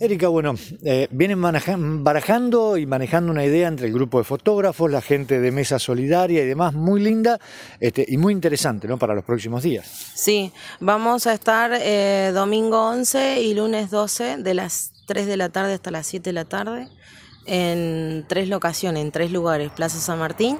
Erika, bueno, eh, vienen barajando y manejando una idea entre el grupo de fotógrafos, la gente de Mesa Solidaria y demás, muy linda este, y muy interesante ¿no? para los próximos días. Sí, vamos a estar eh, domingo 11 y lunes 12 de las 3 de la tarde hasta las 7 de la tarde en tres locaciones, en tres lugares, Plaza San Martín,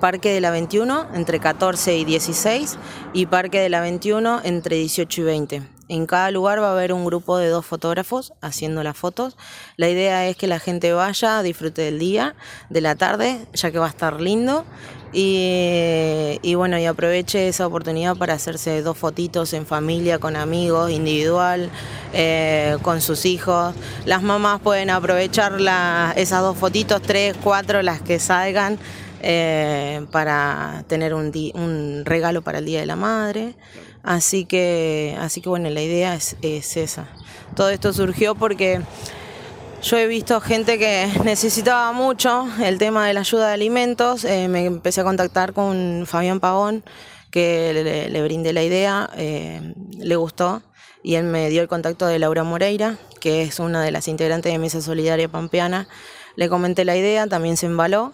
Parque de la 21 entre 14 y 16 y Parque de la 21 entre 18 y 20. En cada lugar va a haber un grupo de dos fotógrafos haciendo las fotos. La idea es que la gente vaya, disfrute del día, de la tarde, ya que va a estar lindo. Y, bueno, y aproveche esa oportunidad para hacerse dos fotitos en familia, con amigos, individual, eh, con sus hijos. Las mamás pueden aprovechar esas dos fotitos, tres, cuatro, las que salgan. Eh, para tener un, un regalo para el Día de la Madre. Así que, así que bueno, la idea es, esa. Todo esto surgió porque yo he visto gente que necesitaba mucho el tema de la ayuda de alimentos. Eh, me empecé a contactar con Fabián Pagón, que le, brindé la idea, eh, le gustó y él me dio el contacto de Laura Moreira, que es una de las integrantes de Mesa Solidaria Pampeana. Le comenté la idea, también se embaló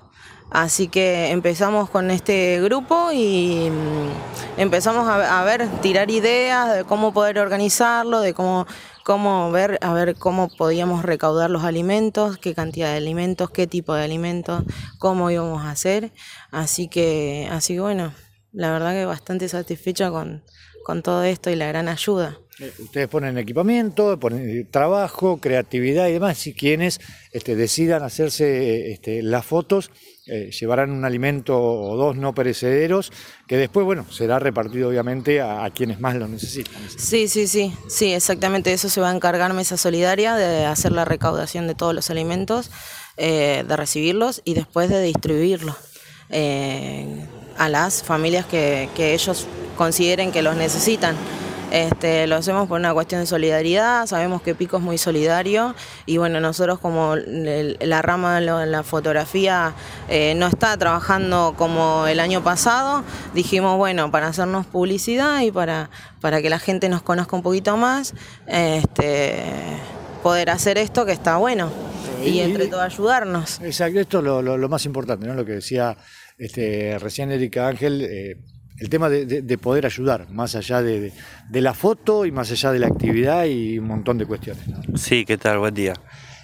Así que empezamos con este grupo y mm, empezamos a, ver, tirar ideas de cómo poder organizarlo, de cómo, cómo ver, a ver cómo podíamos recaudar los alimentos, qué cantidad de alimentos, qué tipo de alimentos, cómo íbamos a hacer. Así que, así bueno, la verdad que bastante satisfecha con, con todo esto y la gran ayuda. Eh, ustedes ponen equipamiento, ponen trabajo, creatividad y demás, y quienes este, decidan hacerse este, las fotos eh, llevarán un alimento o dos no perecederos que después, bueno, será repartido obviamente a, quienes más lo necesitan. Sí, sí, sí, sí, exactamente eso se va a encargar Mesa Solidaria de hacer la recaudación de todos los alimentos, eh, de recibirlos y después de distribuirlos a las familias que ellos consideren que los necesitan. Este, lo hacemos por una cuestión de solidaridad, sabemos que Pico es muy solidario y bueno, nosotros como la rama de la fotografía eh, no está trabajando como el año pasado, dijimos bueno, para hacernos publicidad y para, para que la gente nos conozca un poquito más, este, poder hacer esto que está bueno y, entre todo ayudarnos. Exacto, esto es lo, más importante, ¿no? lo que decía este, recién Erika Ángel. Eh, el tema de, poder ayudar, más allá de, la foto y más allá de la actividad y un montón de cuestiones. Sí, ¿qué tal? Buen día.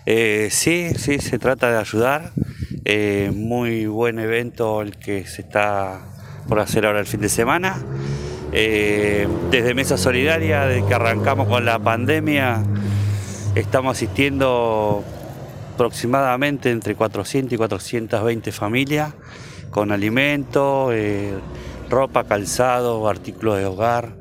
Eh, sí, sí, se trata de ayudar. Eh, muy buen evento el que se está por hacer ahora el fin de semana. Eh, desde Mesa Solidaria, desde que arrancamos con la pandemia, estamos asistiendo aproximadamente entre 400 y 420 familias con alimentos ropa, calzado, artículos de hogar.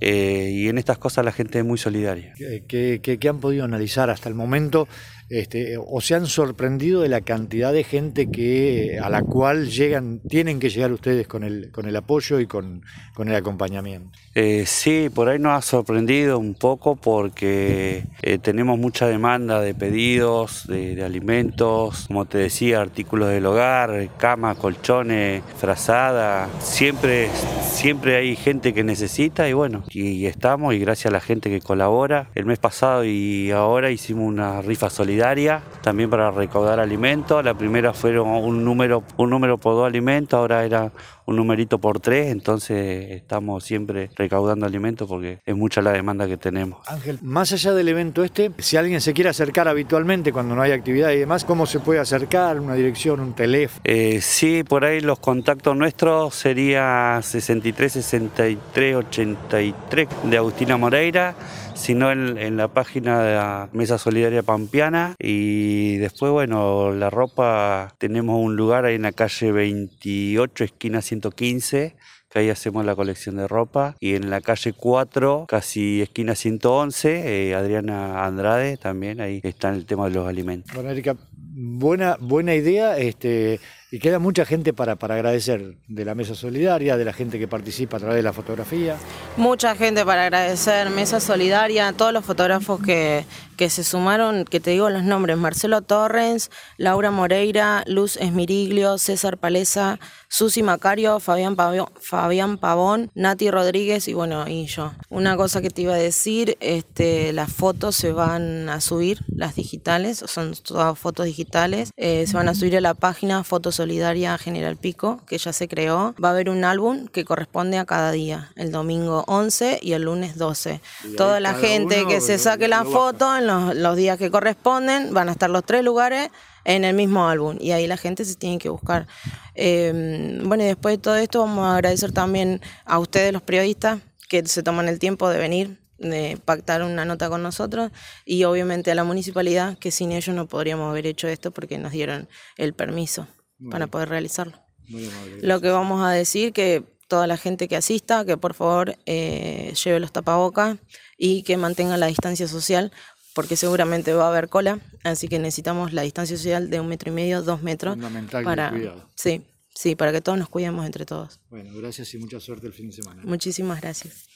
Eh, y en estas cosas la gente es muy solidaria. ¿Qué, han podido analizar hasta el momento este, o se han sorprendido de la cantidad de gente que a la cual llegan, tienen que llegar ustedes con el, con el apoyo y con, el acompañamiento. Eh, sí, por ahí nos ha sorprendido un poco porque eh, tenemos mucha demanda de pedidos, de, alimentos, como te decía, artículos del hogar, camas, colchones, frazada. Siempre, siempre hay gente que necesita y bueno, y estamos y gracias a la gente que colabora. El mes pasado y ahora hicimos una rifa solidaria también para recaudar alimentos. La primera fueron un número, un número por dos alimentos, ahora era un numerito por tres, entonces estamos siempre recaudando alimentos porque es mucha la demanda que tenemos. Ángel, más allá del evento este, si alguien se quiere acercar habitualmente cuando no hay actividad y demás, ¿cómo se puede acercar? ¿Una dirección, un teléfono? Eh, sí, por ahí los contactos nuestros sería 63 63 83 de Agustina Moreira sino en, en, la página de la Mesa Solidaria Pampiana. Y después, bueno, la ropa, tenemos un lugar ahí en la calle 28, esquina 115 que ahí hacemos la colección de ropa. Y en la calle 4, casi esquina 111, eh, Adriana Andrade también, ahí está el tema de los alimentos. Bueno, Erika, buena, buena idea. Este, y queda mucha gente para, para agradecer de la Mesa Solidaria, de la gente que participa a través de la fotografía. Mucha gente para agradecer, Mesa Solidaria, todos los fotógrafos que, que se sumaron, que te digo los nombres, Marcelo Torrens, Laura Moreira, Luz Esmiriglio, César Palesa, Susi Macario, Fabián Fabián Pavón, Nati Rodríguez y bueno, y yo. Una cosa que te iba a decir, este, las fotos se van a subir, las digitales, son todas fotos digitales, eh, se van a subir a la página Foto Solidaria General Pico, que ya se creó. Va a haber un álbum que corresponde a cada día, el domingo 11 y el lunes 12. Toda la gente que se saque la foto en los, los días que corresponden, van a estar los tres lugares en el mismo álbum y ahí la gente se tiene que buscar. Eh, bueno, y después de todo esto vamos a agradecer también a ustedes los periodistas que se toman el tiempo de venir, de pactar una nota con nosotros y obviamente a la municipalidad que sin ellos no podríamos haber hecho esto porque nos dieron el permiso para poder realizarlo. Lo que vamos a decir que toda la gente que asista, que por favor eh, lleve los tapabocas y que mantenga la distancia social porque seguramente va a haber cola, así que necesitamos la distancia social de un metro y medio, dos metros. Fundamental para, cuidado. Sí, sí, para que todos nos cuidemos entre todos. Bueno, gracias y mucha suerte el fin de semana. Muchísimas gracias.